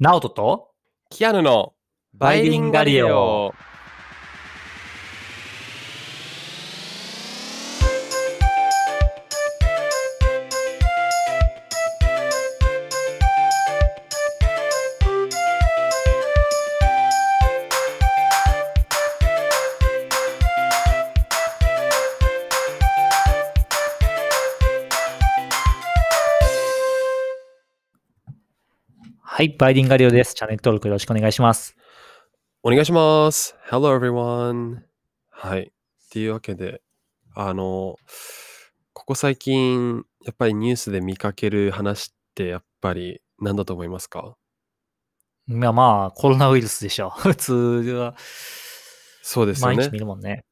ナオトとキアヌのバイリンガリオ。い、バイリンガリオです。チャンネル登録よろしくお願いします。お願いします。Hello everyone. はい。っていうわけで、あの、ここ最近、やっぱりニュースで見かける話って、やっぱり何だと思いますか？いや、まあ、コロナウイルスでしょ。普通は、そうですよね毎日見。るもんね。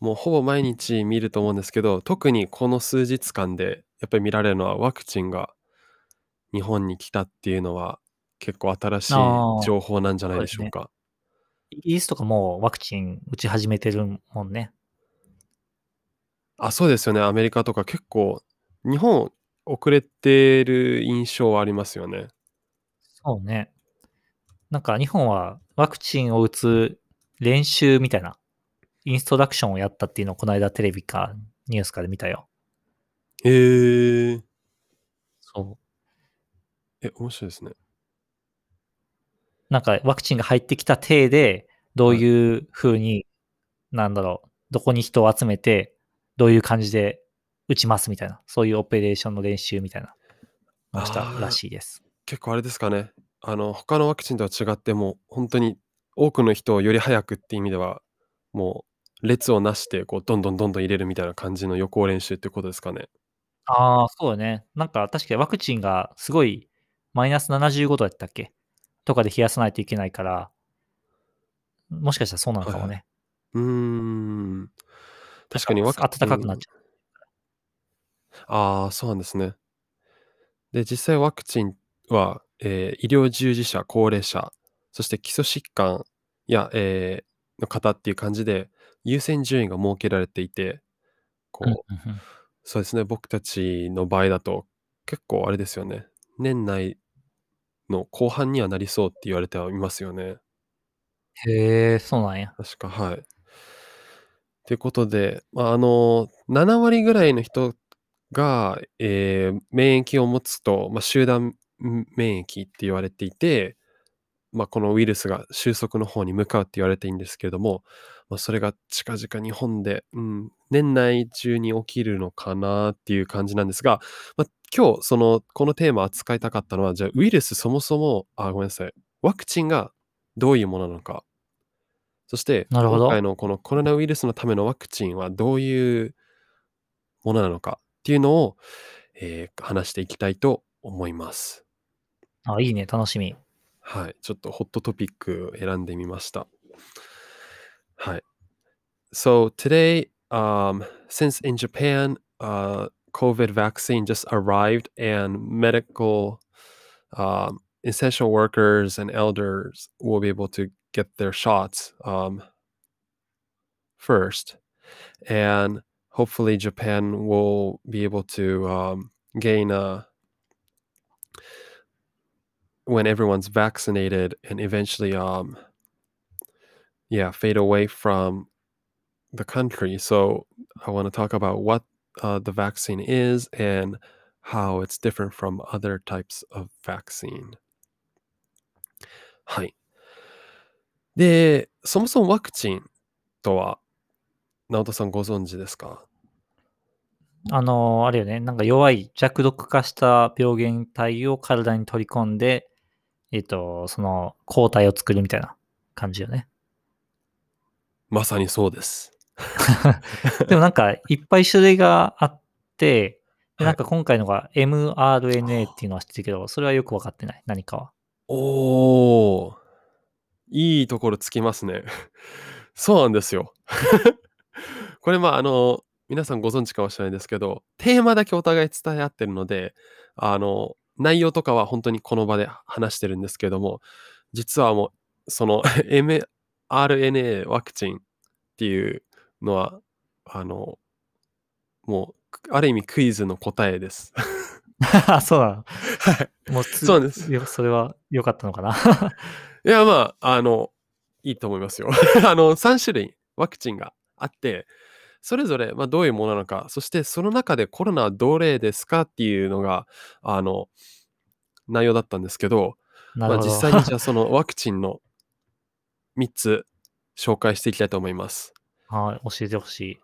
もうほぼ毎日見ると思うんですけど、特にこの数日間で、やっぱり見られるのはワクチンが日本に来たっていうのは、結構新しい情報なんじゃないでしょうか。イギリスとかもうワクチン打ち始めてるもんね。あ、そうですよね。アメリカとか結構、日本遅れてる印象はありますよね。そうね。なんか日本はワクチンを打つ練習みたいな、インストラクションをやったっていうのをこの間テレビかニュースかで見たよ。へえ。そう。え、面白いですね。なんかワクチンが入ってきた体で、どういう風に、なんだろう、どこに人を集めて、どういう感じで打ちますみたいな、そういうオペレーションの練習みたいなしたらしいです。結構あれですかね。あの、他のワクチンとは違っても、本当に多くの人をより早くっていう意味では、もう列をなして、こう、どんどんどんどん入れるみたいな感じの予行練習ってことですかね。ああ、そうだね。なんか確かにワクチンがすごいマイナス75度やったっけ？とかで冷やさないといけないから、もしかしたらそうなのかもね。うーん。確かにワク暖かくなっちゃう。ああ、そうなんですね。で、実際ワクチンは、えー医療従事者、高齢者、そして基礎疾患や、えーの方っていう感じで優先順位が設けられていて、こう、そうですね、僕たちの場合だと結構あれですよね。年内の後半にはなりそうって言われてはいますよね。へえ、そうなんや。確か、はい。ってことで、まあ、あの、7割ぐらいの人が、えー免疫を持つと、まあ、集団免疫って言われていて、まあ、このウイルスが収束の方に向かうって言われているんですけれども、まあ、それが近々日本で、うん、年内中に起きるのかなっていう感じなんですが、まあ、今日そのこのテーマ扱いたかったのはじゃあウイルスそもそもあごめんなさいワクチンがどういうものなのかそしてなるほど今回のこのコロナウイルスのためのワクチンはどういうものなのかっていうのを、えー話していきたいと思います。あ、いいね、楽しみ。はい。ちょっとホットトピックを選んでみました。はい。So today, um, since in Japan, uh, COVID vaccine just arrived and medical um, essential workers and elders will be able to get their shots um, first. And hopefully Japan will be able to um, gain a when everyone's vaccinated and eventually um yeah fade away from the country so i want to talk about what uh, the vaccine is and how it's different from other types of vaccine. はい。でそもそもワクチンとは直人さんご存知ですか？あのーあれよね、なんか弱い弱毒化した病原体を体に取り込んで、えっ、と、その抗体を作るみたいな感じよね。まさにそうです でもなんかいっぱい種類があって、ではいなんか今回のが mRNA っていうのは知ってるけど、それはよくわかってない？何かは。おーいいところつきますね。そうなんですよ。これまああの皆さんご存知かもしれないですけどテーマだけお互い伝え合ってるのであの内容とかは本当にこの場で話してるんですけども実はもうその mRNA ワクチンっていうのはあのもうある意味クイズの答えです。あ そうなの？はい。もうつそうです。よそれは良かったのかな？いや、まあ、あの、いいと思いますよ。あの、3種類ワクチンがあって、それぞれ、まあ、どういうものなのか、そしてその中でコロナはどれですかっていうのが、あの、内容だったんですけど、まあ。実際にじゃあそのワクチンの3つ紹介していきたいと思います。はい、教えてほしい。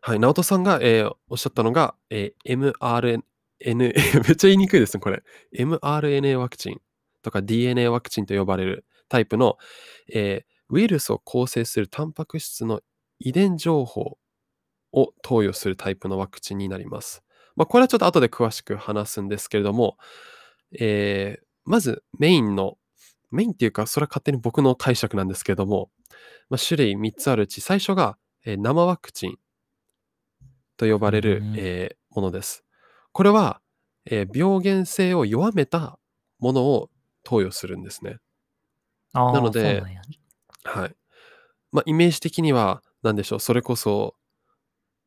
はい、直人さんが、えーおっしゃったのが、えー mRNA、めっちゃ言いにくいですね、これ。mRNA ワクチンとか DNA ワクチンと呼ばれるタイプの、えーウイルスを構成するタンパク質の遺伝情報を投与するタイプのワクチンになります。まあ、これはちょっと後で詳しく話すんですけれども、えーまずメインの、メインっていうか、それは勝手に僕の解釈なんですけれども、まあ、種類3つあるうち、最初が、えー生ワクチンと呼ばれる、うんえーものです。これは、えー病原性を弱めたものを投与するんですね。なのではい。まあ、イメージ的には、何でしょう、それこそ、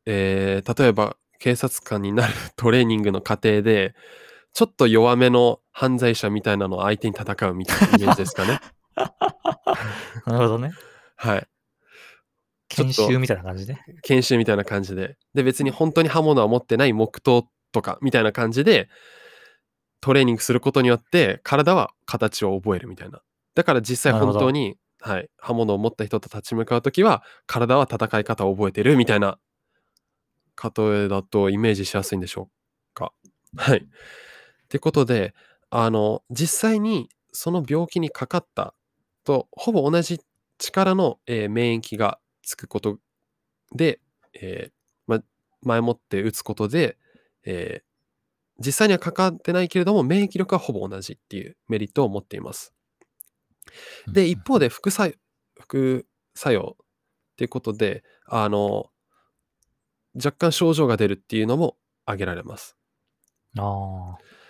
えー例えば、警察官になるトレーニングの過程で、ちょっと弱めの犯罪者みたいなのを相手に戦うみたいなイメージですかね。なるほどね。はい。研修みたいな感じで？研修みたいな感じで。で、別に本当に刃物は持ってない木刀とかみたいな感じで、トレーニングすることによって、体は形を覚えるみたいな。だから実際本当に、はい、刃物を持った人と立ち向かうときは、体は戦い方を覚えてるみたいな、例えだとイメージしやすいんでしょうか。はい。ってことで、あの、実際にその病気にかかったと、ほぼ同じ力の、えー免疫がつくことで、えーま、前もって打つことで、えー実際にはかかってないけれども、免疫力はほぼ同じっていうメリットを持っています。で、一方で副作用、副作用っていうことで、あの、若干症状が出るっていうのも挙げられます。ああ。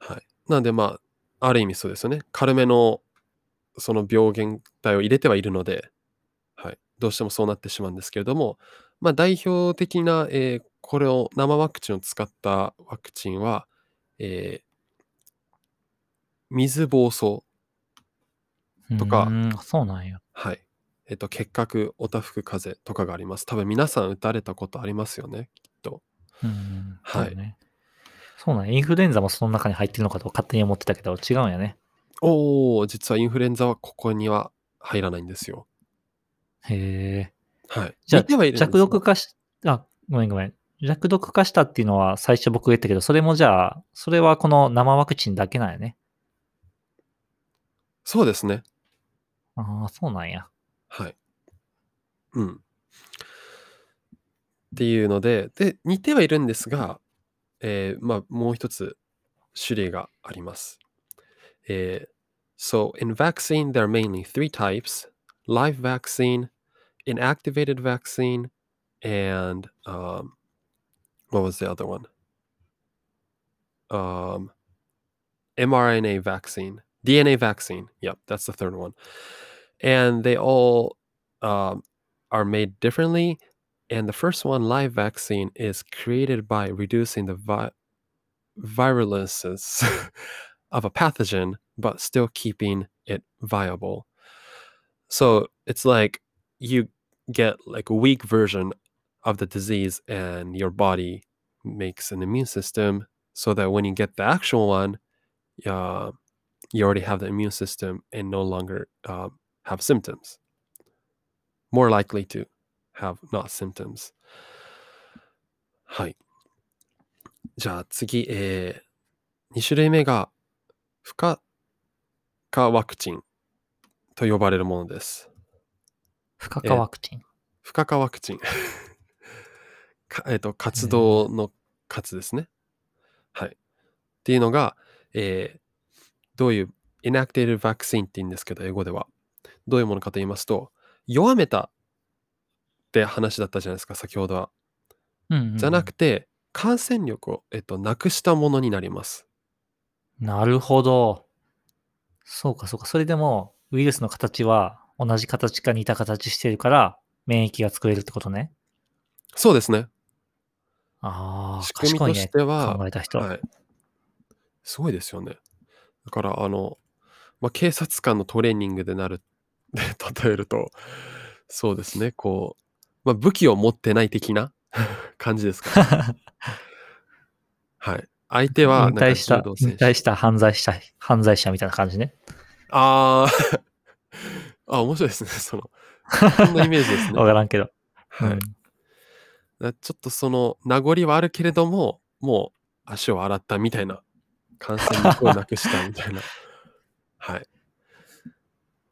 はい。なので、まあ、ある意味そうですよね。軽めのその病原体を入れてはいるので、はい。どうしてもそうなってしまうんですけれども、まあ、代表的な、えーこれを生ワクチンを使ったワクチンは、えー水疱瘡、とかそうなんや。はい。えっと、結核、おたふく風邪とかがあります。多分皆さん打たれたことありますよね、きっと。うん。はいね。そうなんや。インフルエンザもその中に入ってるのかと勝手に思ってたけど、違うんやね。おー、実はインフルエンザはここには入らないんですよ。へえ。はい。じゃあはい弱毒化し、あ、ごめんごめん。弱毒化したっていうのは最初僕が言ったけど、それもじゃあ、それはこの生ワクチンだけなんやね。そうですね。ああ、そうなんや。はい。うん。っていうので、で、似てはいるんですが、えーまあ、もう一つ種類があります。えー so, in vaccine, there are mainly three types live vaccine, inactivated vaccine, and um, what was the other one? Um, mRNA vaccine, DNA vaccine. Yep, that's the third one. And they all um, are made differently. and the first one, live vaccine, is created by reducing the vi- virulences of a pathogen, but still keeping it viable. So it's like you get like a weak version of the disease, and your body makes an immune system so that when you get the actual one, uh, you already have the immune system and no longer um, have symptoms. More likely to have not symptoms. はい。じゃあ次、えー、2種類目が、不可化ワクチンと呼ばれるものです。不可化ワクチン。不可化ワクチン。かえっ、と、活動の活ですね。はい。っていうのが、えーどういう、inactivated vaccine って言うんですけど、英語では。どういうものかと言いますと、弱めたって話だったじゃないですか、先ほどは。うんうんうんじゃなくて、感染力を、えっと、なくしたものになります。なるほど。そうか、そうか。それでも、ウイルスの形は同じ形か似た形してるから、免疫が作れるってことね。そうですね。ああ、仕組みと賢いね、しては考えた人。はい。すごいですよね。だから、あの、まあ、警察官のトレーニングでなるで例えると、そうですね、こう、まあ、武器を持ってない的な 感じですかね。はい。相手は引した。引退した犯罪者、犯罪者みたいな感じね。ああ、あ、面白いですね。その、そんなイメージですね。わからんけど。はい。うんだちょっとその名残はあるけれども、もう足を洗ったみたいな、感染力をなくしたみたいな。はい。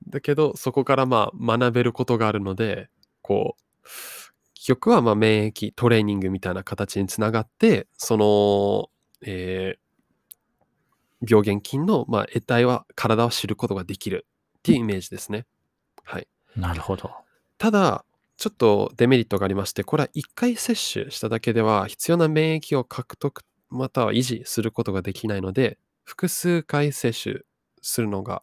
だけど、そこからまあ学べることがあるので、こう、結局はまあ免疫トレーニングみたいな形につながって、その、えー病原菌のまあ得体は体を知ることができるっていうイメージですね。はい。なるほど。ただ、ちょっとデメリットがありまして、これは1回接種しただけでは必要な免疫を獲得または維持することができないので、複数回接種するのが。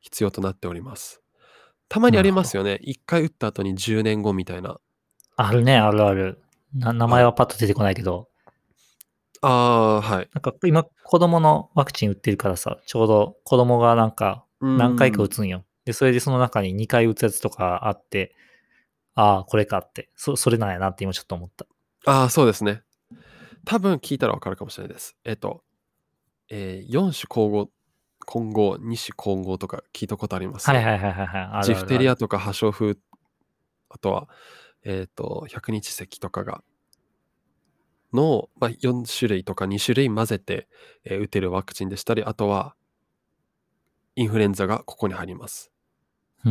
必要となっております。たまにありますよね。1回打った後に10年後みたいな。あるね、あるある。な名前はパッと出てこないけど、ああ、はい。なんか今子供のワクチン打ってるからさ、ちょうど子供がなんか何回か打つ。つんよ。で、それでその中に2回打つやつとかあって、ああ、これかって、そそれなんやなって今ちょっと思った。ああ、そうですね。多分聞いたらわかるかもしれないです。えっと、えー、4種混合、混合、2種混合とか聞いたことあります？はいはいはいはいはい。ジフテリアとか破傷風、あとは、えっ、と、百日咳とかが、の、まあ、4種類とか2種類混ぜて、えー打てるワクチンでしたり、あとは、インフルエンザがここに入ります。うー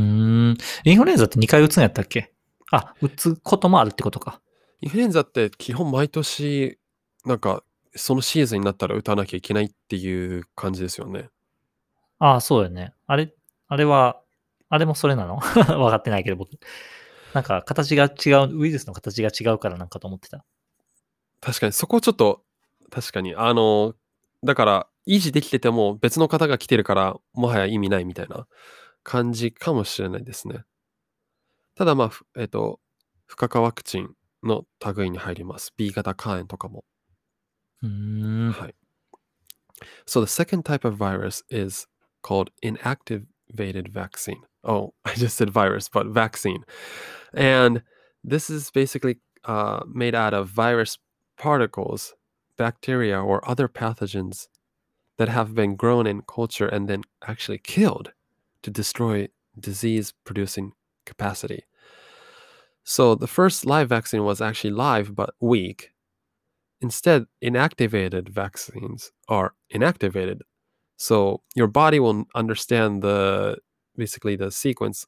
ん。インフルエンザって2回打つんやったっけ？あ、打つこともあるってことか。インフルエンザって基本毎年、なんか、そのシーズンになったら打たなきゃいけないっていう感じですよね。ああ、そうよね。あれ、あれは、あれもそれなの？分かってないけど、僕。なんか、形が違う、ウイルスの形が違うからなんかと思ってた。確かに、そこちょっと、確かに、あの、だから、維持できてても別の方が来てるから、もはや意味ないみたいな感じかもしれないですね。ただ、まあ、ふえっ、と、不可化ワクチンの類に入ります。B 型肝炎とかも。うーん。はい。So the second type of virus is called inactivated vaccine. Oh, I just said virus, but vaccine. And this is basically uh, made out of virus particles, bacteria, or other pathogens that have been grown in culture and then actually killed to destroy disease producing capacity. So the first live vaccine was actually live but weak. Instead, inactivated vaccines are inactivated. So your body will understand the basically the sequence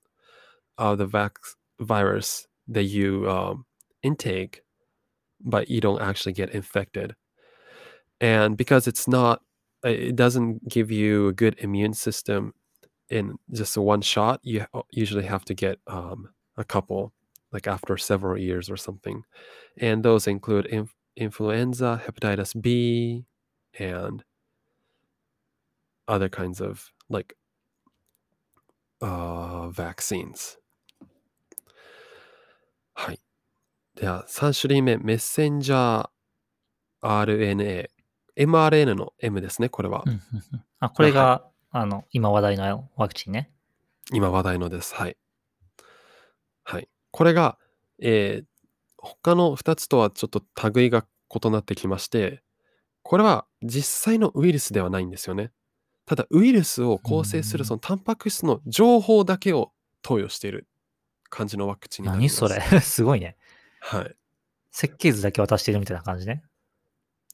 of the vac- virus that you um, intake, but you don't actually get infected. And because it's not, it doesn't give you a good immune system in just one shot. You usually have to get um, a couple, like after several years or something. And those include inf- influenza, hepatitis B, and other kinds of like uh, vaccines. はい。では、3種類目、メッセンジャー RNA。mRNA の M ですね、これはうん。うんうんあ、これが、あの、今話題のワクチンね。今話題のです。はい。はい。これが、えー他の2つとはちょっと類が異なってきまして、これは実際のウイルスではないんですよね。ただ、ウイルスを構成すうんるそのタンパク質の情報だけを投与している感じのワクチンになります。何それ？すごいね。はい。設計図だけ渡してるみたいな感じね。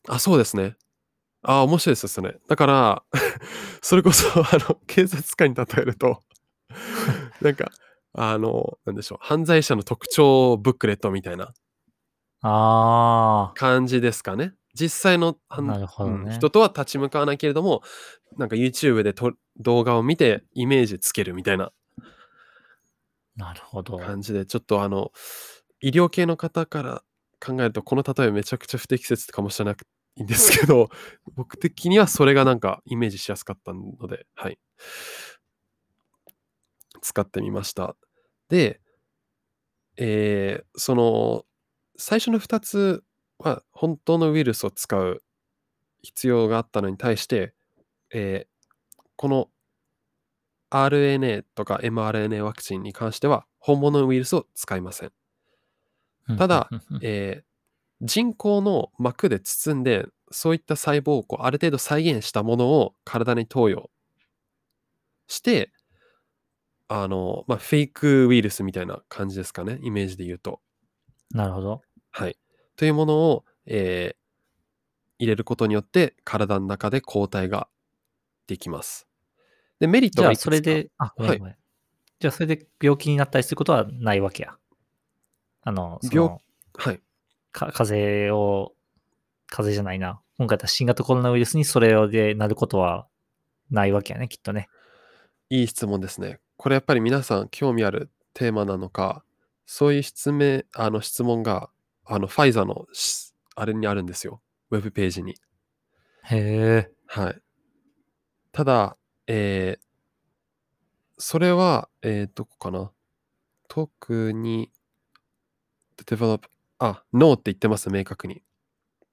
あ、そうですね。あ、面白いですよ、それ。だから、それこそ、あの、警察官に例えると、なんか、あの、なんでしょう、犯罪者の特徴ブックレットみたいなあ感じですかね。実際のね。うん人とは立ち向かわないけれども、なんか YouTube でと動画を見てイメージつけるみたいななるほど。感じで、ちょっとあの、医療系の方から考えると、この例えめちゃくちゃ不適切かもしれないんですけど、僕的にはそれがなんかイメージしやすかったので、はい。使ってみました。で、えーその最初の2つは本当のウイルスを使う必要があったのに対して、えーこの RNA とか mRNA ワクチンに関しては本物のウイルスを使いません。ただ、えー人工の膜で包んでそういった細胞をこうある程度再現したものを体に投与してあの、まあ、フェイクウイルスみたいな感じですかねイメージで言うと。なるほど。はい。というものを、えー入れることによって体の中で抗体ができます。で、メリットじゃあ、がいくつかそれで、あ、ごめはいんごめん。じゃあ、それで病気になったりすることはないわけや。あの、そ病のはい。か風邪を、風邪じゃないな。今回だったら新型コロナウイルスにそれでなることはないわけやね、きっとね。いい質問ですね。これやっぱり皆さん興味あるテーマなのか、そういう質問あの質問があのファイザーのしあれにあるんですよ。ウェブページに。へえ。はい。ただ、えーそれは、えーどこかな特に、develop、あ、ノーって言ってます、明確に。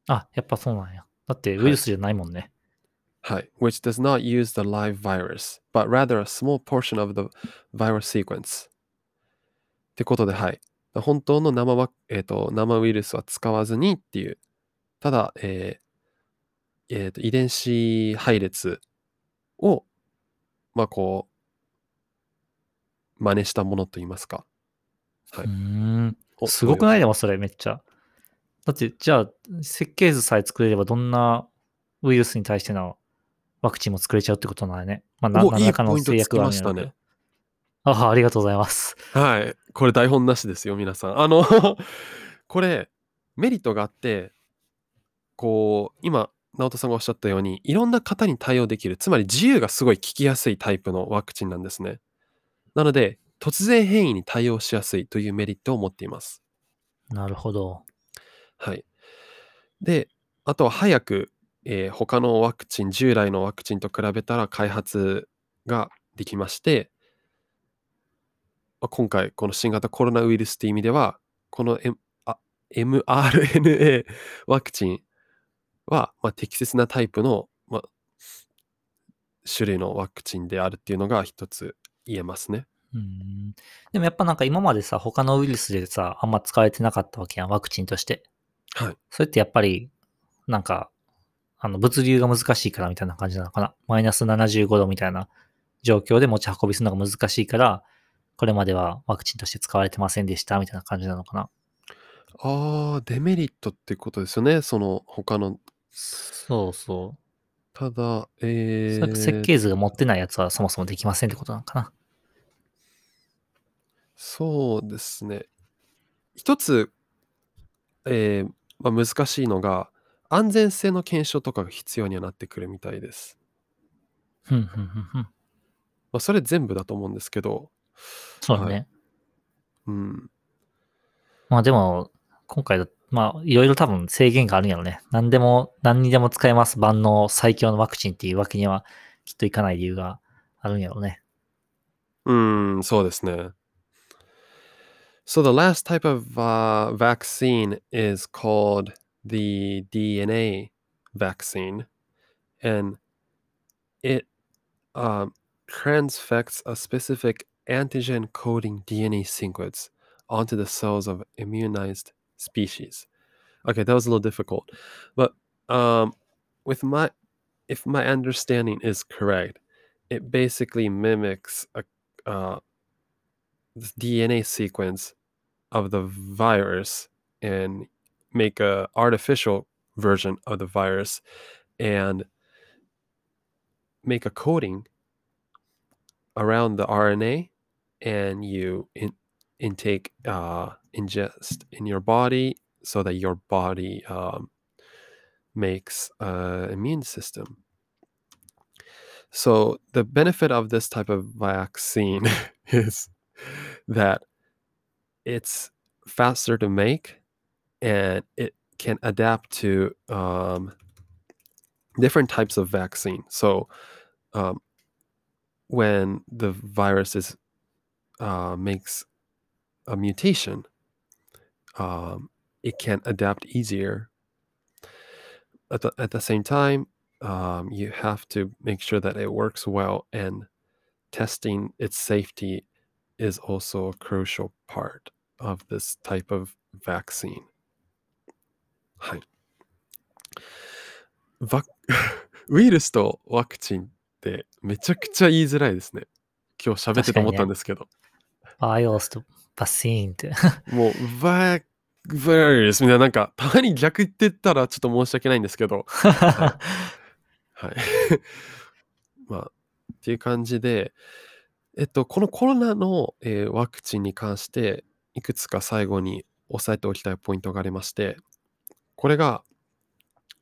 あ、やっぱそうなんや。だってウイルスじゃないもんね。はい。which does not use the live virus, but rather a small portion of the virus sequence. ってことで、はい。本当の生ワえーと生ウイルスは使わずにっていう、ただ、えーえーと遺伝子配列を、まあこう、真似したものといいますか。はいうーん。おすごくないでもそれめっちゃ。だって、じゃあ、設計図さえ作れればどんなウイルスに対してのワクチンも作れちゃうってことなんだね。まあ、何らかの制約があるんつきましたね。ああ、ありがとうございます。はい。これ台本なしですよ、皆さん。あの、これ、メリットがあって、こう、今、直人さんがおっしゃったように、いろんな方に対応できる、つまり自由がすごい効きやすいタイプのワクチンなんですね。なので、突然変異に対応しやすいというメリットを持っています。なるほど。はい。で、あとは早く、えー他のワクチン、従来のワクチンと比べたら開発ができまして、まあ今回、この新型コロナウイルスという意味では、この、M あ mRNA ワクチンは、まあ、適切なタイプの、まあ、種類のワクチンであるっていうのが一つ言えますね。うーん。でもやっぱなんか今までさ、他のウイルスでさ、あんま使われてなかったわけやん、ワクチンとして。はい。それってやっぱり、なんか、あの、物流が難しいからみたいな感じなのかな。マイナス75度みたいな状況で持ち運びするのが難しいから、これまではワクチンとして使われてませんでしたみたいな感じなのかな？ああ、デメリットってことですよね。その他の。そうそう。ただ、えー、設計図が持ってないやつはそもそもできませんってことなのかな？そうですね。一つ、えーまあ、難しいのが、安全性の検証とかが必要にはなってくるみたいです。ふんふんふんふん。まあ、それ全部だと思うんですけど、そうだね。はいうん、まあでも、今回だ、まあいろいろ多分制限があるんやろね。何でも、何にでも使えます万能最強のワクチンっていうわけにはきっといかない理由があるんやろね。うん、そうですね。So the last type of uh, vaccine is called the DNA vaccine, and it um, transfects a specific antigen coding DNA sequence onto the cells of immunized species. Okay, that was a little difficult, but um, with my if my understanding is correct, it basically mimics a uh, the DNA sequence of the virus and make a artificial version of the virus and make a coating around the RNA and you in, intake uh, ingest in your body so that your body um, makes an immune system. So the benefit of this type of vaccine is that it's faster to make and it can adapt to um, different types of vaccine. So um, when the virus is uh, makes a mutation, um, it can adapt easier. At the, at the same time, um, you have to make sure that it works well, and testing its safety is also a crucial part of this type of vaccine. はい。わウイルスとワクチンってめちゃくちゃ言いづらいですね。今日喋ってて思ったんですけど。 バイオスとバシーンって。もう、ババイルスみたいな、なんか、たまに逆言ってたらちょっと申し訳ないんですけど。はい。はい、まあ、っていう感じで、えっと、このコロナの、えー、ワクチンに関して、いくつか最後に押さえておきたいポイントがありまして、これが、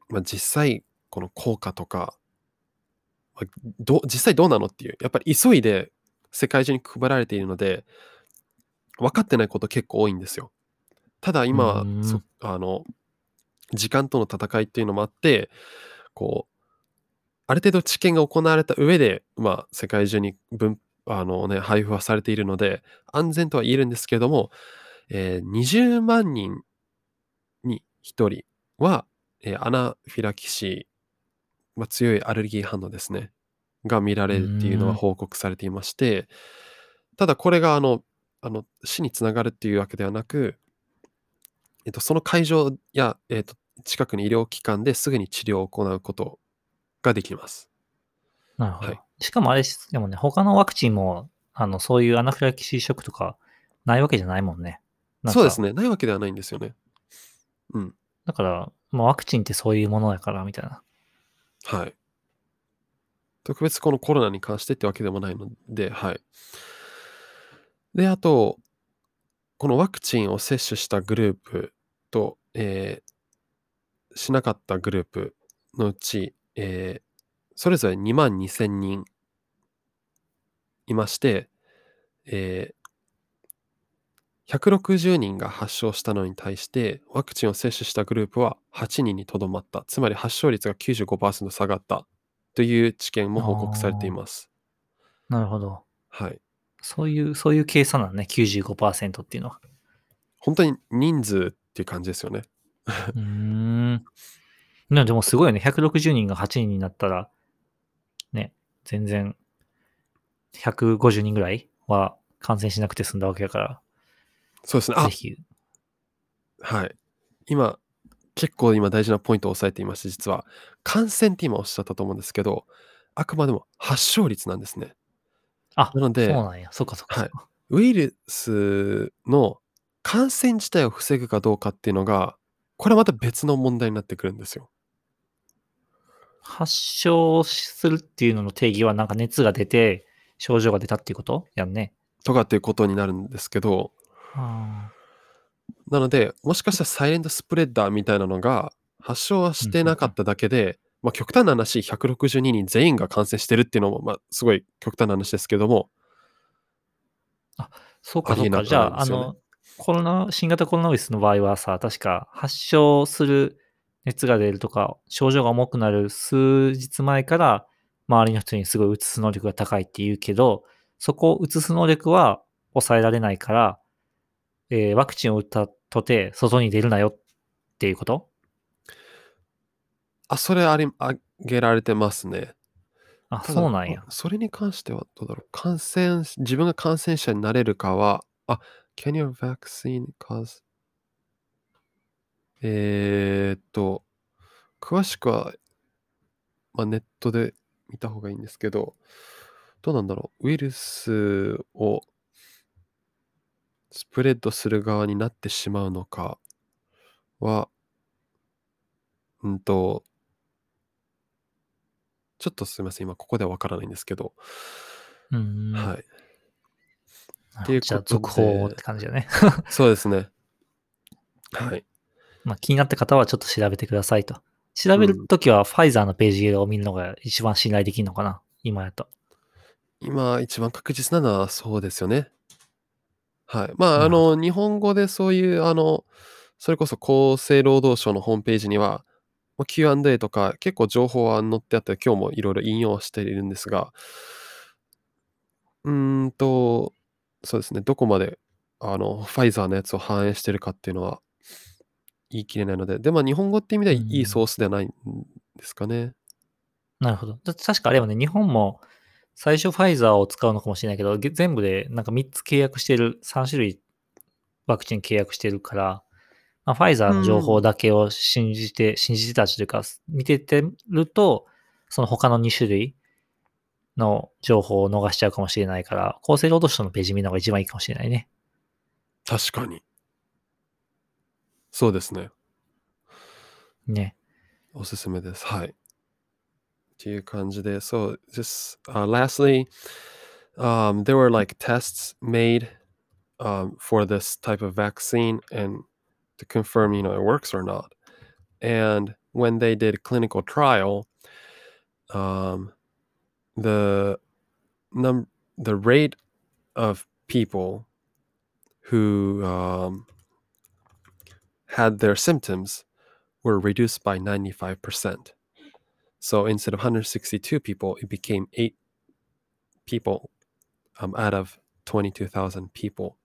まあ、実際、この効果とか、まあ、ど実際どうなのっていう、やっぱり急いで世界中に配られているので、分かってないこと結構多いんですよ。ただ今、そあの、時間との戦いっていうのもあって、こう、ある程度知見が行われた上で、まあ、世界中に分あのね、配布はされているので、安全とは言えるんですけれども、えー、20万人に1人は、えー、アナフィラキシー、まあ、強いアレルギー反応ですね、が見られるっていうのは報告されていまして、ただこれがあの、あの死につながるっていうわけではなく、えっと、その会場や、えっと、近くに医療機関ですぐに治療を行うことができます。なるほど。はいしかもあれでもね、他のワクチンも、あの、そういうアナフィラキシーショックとかないわけじゃないもんね。そうですね。ないわけではないんですよね。うん。だから、まあ、ワクチンってそういうものやから、みたいな。はい。特別このコロナに関してってわけでもないので、はい。で、あと、このワクチンを接種したグループと、えー、しなかったグループのうち、えー、それぞれ2万2000人いまして、えー、160人が発症したのに対して、ワクチンを接種したグループは8人にとどまった。つまり発症率が95%下がったという知見も報告されています。なるほど。はい。そういう、そういう計算なのね、95%っていうのは。本当に人数っていう感じですよね。うん。でもすごいよね。160人が8人になったら、ね、全然150人ぐらいは感染しなくて済んだわけだから。そうですね。ぜひ。はい。今、結構今大事なポイントを押さえていまして、実は、感染って今おっしゃったと思うんですけど、あくまでも発症率なんですね。あ、なので、そうなんや。そっかそっか。はい。ウイルスの感染自体を防ぐかどうかっていうのが、これはまた別の問題になってくるんですよ。発症するっていうのの定義はなんか熱が出て、症状が出たっていうこと？やんね。とかっていうことになるんですけど、なので、もしかしたらサイレントスプレッダーみたいなのが発症はしてなかっただけで、まあ、極端な話、162人全員が感染してるっていうのも、まあ、すごい極端な話ですけども。あ、そうか、そうか。じゃあ、あの、コロナ、新型コロナウイルスの場合はさ、確か発症する熱が出るとか、症状が重くなる数日前から周りの人にすごい移す能力が高いって言うけど、そこを移す能力は抑えられないから、えー、ワクチンを打ったとて、外に出るなよっていうこと？あ、それあり、あげられてますね。あ、そうなんや。それに関してはどうだろう。感染、自分が感染者になれるかは、あ、can your vaccine cause えー、っと、詳しくは、まあ、ネットで見た方がいいんですけど、どうなんだろう。ウイルスをスプレッドする側になってしまうのかは、うんと、ちょっとすみません。今ここではわからないんですけど、うん。はい。っていうじゃあ、続報って感じだね。そうですね。はい。まあ、気になった方はちょっと調べてくださいと。調べるときはファイザーのページを見るのが一番信頼できるのかな今やと。今一番確実なのはそうですよね。はい。まあ、あの、日本語でそういう、あの、それこそ厚生労働省のホームページには、Q&A とか結構情報は載ってあって、今日もいろいろ引用しているんですが、うーんと、そうですね、どこまで、あの、ファイザーのやつを反映してるかっていうのは、言い切れないので、でも日本語って意味ではうんいいソースではないんですかね。なるほど。確かあれはね、日本も最初ファイザーを使うのかもしれないけど、げ全部でなんか3つ契約してる、3種類ワクチン契約してるから、まあ、ファイザーの情報だけを信じて、信じてたというか、見ててると、その他の2種類の情報を逃しちゃうかもしれないから、厚生労働省のページ見るのが一番いいかもしれないね。確かに。そうですね。ね。おすすめです。はい。っていう感じで、そう、just、uh, lastly, um, there were like tests made um, for this type of vaccine and to confirm, you know, it works or not. And when they did clinical trial, um, the num the rate of people who um, had their symptoms were reduced by 95%. So instead of 162 people, it became eight people um, out of 22,000 people.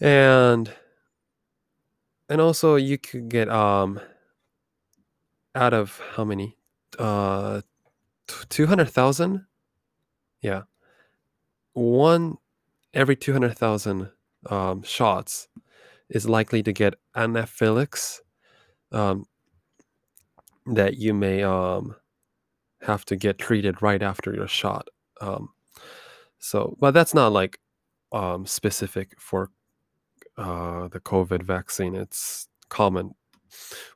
And and also you could get um out of how many? Uh 200,000 yeah. One every 200,000 um, shots is likely to get anaphylaxis um, that you may um, have to get treated right after your shot. Um, so, but that's not like um, specific for uh, the COVID vaccine. It's common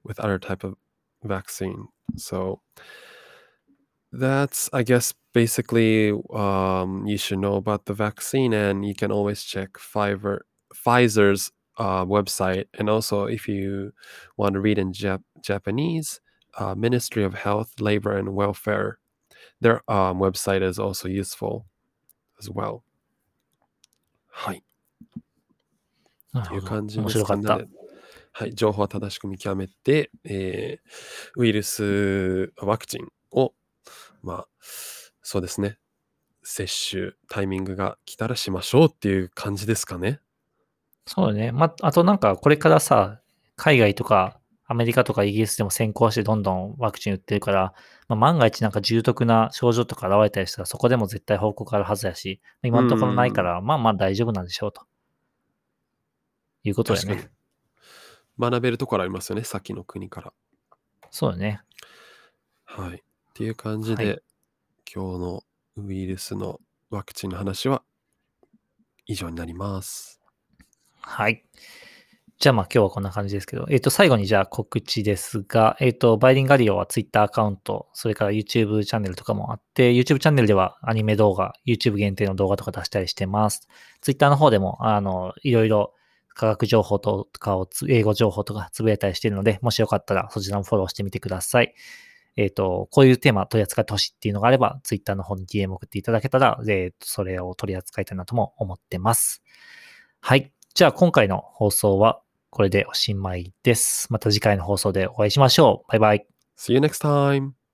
with other type of vaccine. So that's, I guess, basically um, you should know about the vaccine, and you can always check Fiverr, Pfizer's uh, website, and also if you want to read in Jap- Japanese, uh, Ministry of Health, Labor and Welfare, their um, website is also useful as well. はい。という感じです白かね。。はい、情報を正しく見極めて、えーウイルス、ワクチンを、まあ、そうですね、接種、タイミングが来たらしましょうっていう感じですかね。そうだね。ま、あとなんかこれからさ、海外とかアメリカとかイギリスでも先行してどんどんワクチン売ってるから、まあ、万が一なんか重篤な症状とか現れたりしたらそこでも絶対報告あるはずやし、今のところないから、まあまあ大丈夫なんでしょうと。いうことだよ確かにね。。学べるところありますよね、先の国から。そうだね。はい。っていう感じで、はい今日のウイルスのワクチンの話は以上になります。はい。じゃあまあ今日はこんな感じですけど、えっ、と最後にじゃあ告知ですが、えっ、とバイリンガリオは Twitter アカウント、それから YouTube チャンネルとかもあって、YouTube チャンネルではアニメ動画、YouTube 限定の動画とか出したりしてます。Twitter の方でも、あの、いろいろ科学情報とかをつ、英語情報とかつぶやいたりしているので、もしよかったらそちらもフォローしてみてください。えっ、と、こういうテーマ取り扱ってほしいっていうのがあれば、Twitter の方に DM 送っていただけたら、えーそれを取り扱いたいなとも思ってます。はい。じゃあ今回の放送はこれでおしまいです。また次回の放送でお会いしましょう。バイバイ。See you next time!